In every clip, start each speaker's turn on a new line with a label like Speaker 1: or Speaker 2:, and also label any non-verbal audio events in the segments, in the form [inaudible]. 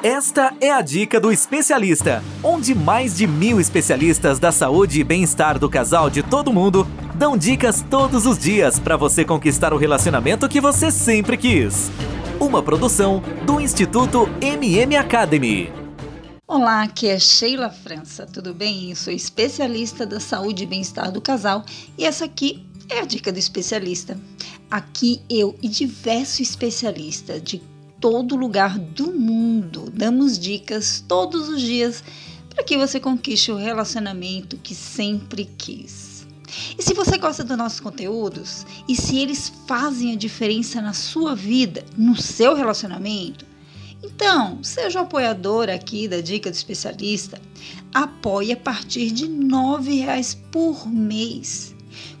Speaker 1: Esta é a dica do especialista, onde mais de mil especialistas da saúde e bem-estar do casal de todo mundo dão dicas todos os dias para você conquistar o relacionamento que você sempre quis. Uma produção do Instituto MM Academy.
Speaker 2: Olá, aqui é Sheila França, tudo bem? Eu sou especialista da saúde e bem-estar do casal e essa aqui é a dica do especialista. Aqui eu e diversos especialistas de todo lugar do mundo. Damos dicas todos os dias para que você conquiste o relacionamento que sempre quis. E se você gosta dos nossos conteúdos e se eles fazem a diferença na sua vida, no seu relacionamento, então seja um apoiador aqui da Dica do Especialista. Apoie a partir de R$ reais por mês.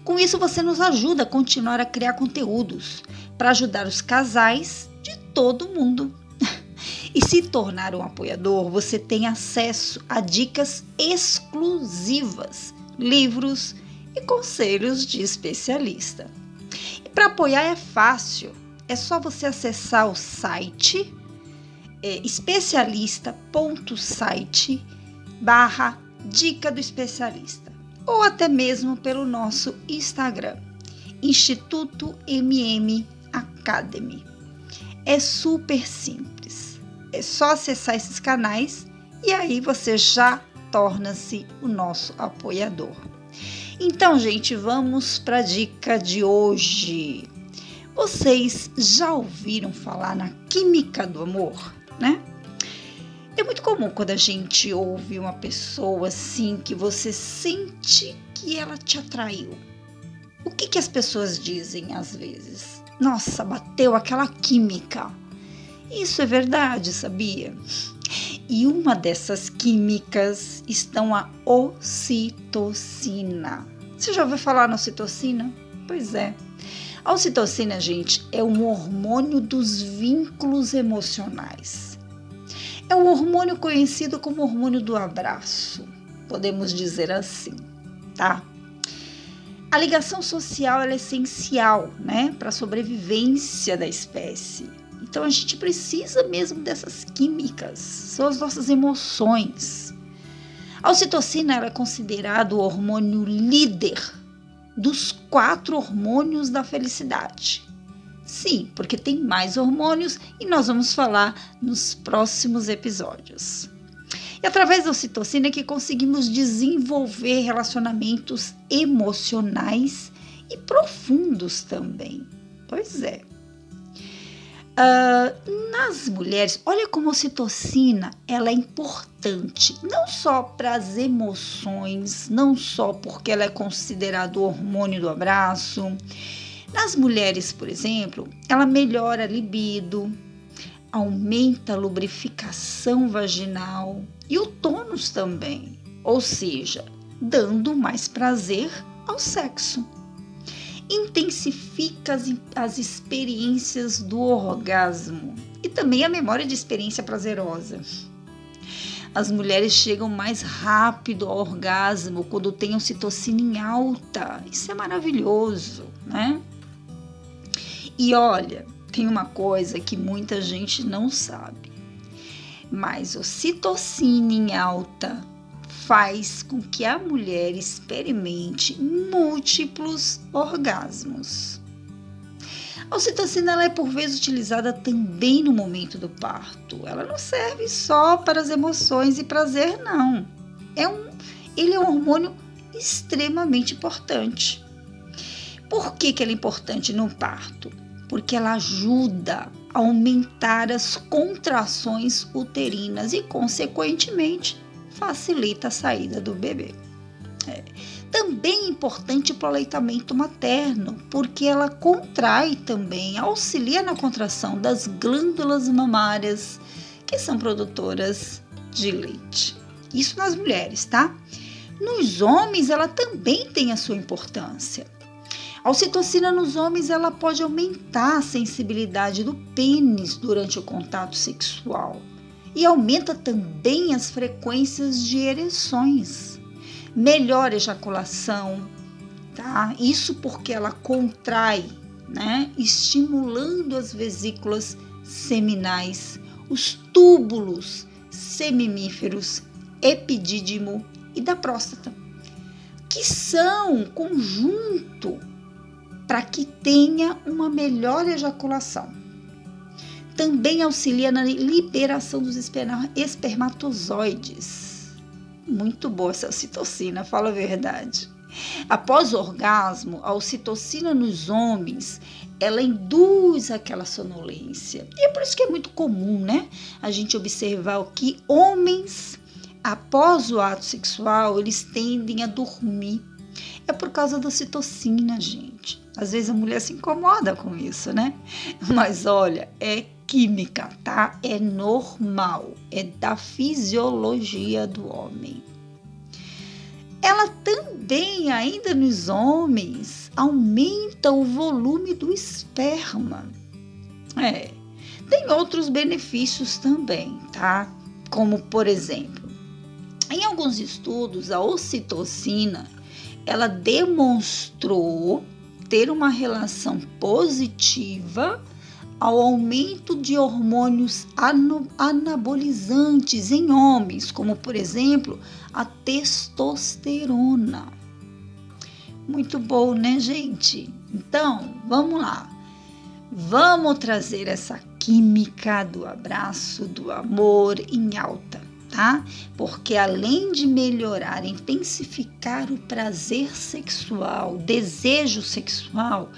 Speaker 2: Com isso, você nos ajuda a continuar a criar conteúdos para ajudar os casais todo mundo. [laughs] E se tornar um apoiador, você tem acesso a dicas exclusivas, livros e conselhos de especialista. E para apoiar é fácil, é só você acessar o site é, especialista.site barra dica do especialista ou até mesmo pelo nosso Instagram, Instituto MM Academy. É super simples. É só acessar esses canais e aí você já torna-se o nosso apoiador. Então, gente, vamos para a dica de hoje. Vocês já ouviram falar na química do amor, né? É muito comum quando a gente ouve uma pessoa assim que você sente que ela te atraiu. O que, que as pessoas dizem às vezes? Nossa, bateu aquela química. Isso é verdade, sabia? E uma dessas químicas estão a ocitocina. Você já ouviu falar na ocitocina? Pois é. A ocitocina, gente, é um hormônio dos vínculos emocionais. É um hormônio conhecido como hormônio do abraço, podemos dizer assim, tá? A ligação social é essencial né, para a sobrevivência da espécie. Então a gente precisa mesmo dessas químicas, são as nossas emoções. A ocitocina é considerado o hormônio líder dos quatro hormônios da felicidade. Sim, porque tem mais hormônios e nós vamos falar nos próximos episódios. E através da ocitocina é que conseguimos desenvolver relacionamentos emocionais e profundos também. Pois é. Uh, nas mulheres, olha como a ocitocina ela é importante, não só para as emoções, não só porque ela é considerado o hormônio do abraço. Nas mulheres, por exemplo, ela melhora a libido, aumenta a lubrificação vaginal e o tônus também, ou seja, dando mais prazer ao sexo. Intensifica as, as experiências do orgasmo e também a memória de experiência prazerosa. As mulheres chegam mais rápido ao orgasmo quando têm ocitocina em alta. Isso é maravilhoso, né? E olha, tem uma coisa que muita gente não sabe, mas ocitocina em alta faz com que a mulher experimente múltiplos orgasmos. A ocitocina ela é por vezes utilizada também no momento do parto. Ela não serve só para as emoções e prazer, não. É um, ele é um hormônio extremamente importante. Por que, que ele é importante no parto? Porque ela ajuda a aumentar as contrações uterinas e, consequentemente, facilita a saída do bebê. É. Também é importante para o aleitamento materno, porque ela contrai também, auxilia na contração das glândulas mamárias, que são produtoras de leite. Isso nas mulheres, tá? Nos homens, ela também tem a sua importância a ocitocina nos homens ela pode aumentar a sensibilidade do pênis durante o contato sexual e aumenta também as frequências de ereções. Melhora a ejaculação, tá? Isso porque ela contrai, né? Estimulando as vesículas seminais, os túbulos semimíferos, epidídimo e da próstata, que são conjunto para que tenha uma melhor ejaculação. Também auxilia na liberação dos espermatozoides. Muito boa essa ocitocina, fala a verdade. Após o orgasmo, a ocitocina nos homens, ela induz aquela sonolência. E é por isso que é muito comum, né? A gente observar que homens, após o ato sexual, eles tendem a dormir. É por causa da ocitocina, gente. Às vezes a mulher se incomoda com isso, né? Mas olha, é química, tá? É normal, é da fisiologia do homem. Ela também, ainda nos homens, aumenta o volume do esperma. É, tem outros benefícios também, tá? Como, por exemplo, em alguns estudos, a ocitocina, ela demonstrou ter uma relação positiva ao aumento de hormônios anabolizantes em homens, como por exemplo a testosterona. Muito bom, né, gente? Então, vamos lá. Vamos trazer essa química do abraço, do amor em alta, tá? Porque além de melhorar, intensificar o prazer sexual, desejo sexual,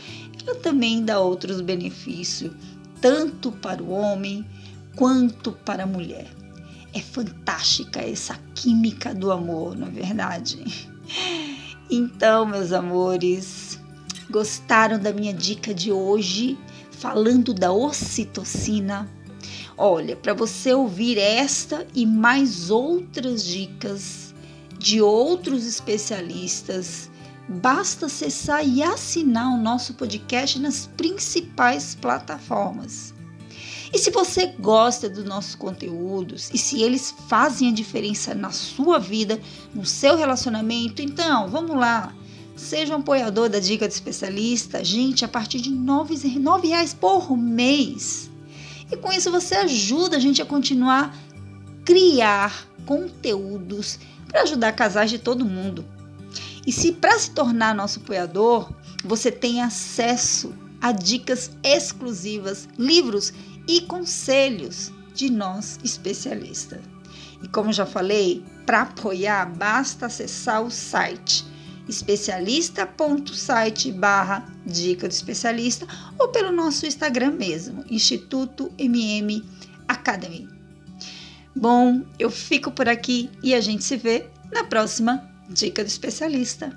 Speaker 2: ela também dá outros benefícios tanto para o homem quanto para a mulher. É fantástica essa química do amor, não é verdade? [laughs] Então, meus amores, gostaram da minha dica de hoje falando da ocitocina? Olha, para você ouvir esta e mais outras dicas de outros especialistas, basta acessar e assinar o nosso podcast nas principais plataformas. E se você gosta dos nossos conteúdos e se eles fazem a diferença na sua vida, no seu relacionamento, então vamos lá. Seja um apoiador da Dica do Especialista, gente, a partir de R$ 9,00 por mês. E com isso você ajuda a gente a continuar criar conteúdos para ajudar casais de todo mundo. E se para se tornar nosso apoiador, você tem acesso a dicas exclusivas, livros e conselhos de nós especialistas. E como já falei, para apoiar basta acessar o site especialista.site barra dica do especialista ou pelo nosso Instagram mesmo, Instituto MM Academy. Bom, eu fico por aqui e a gente se vê na próxima Dica do especialista.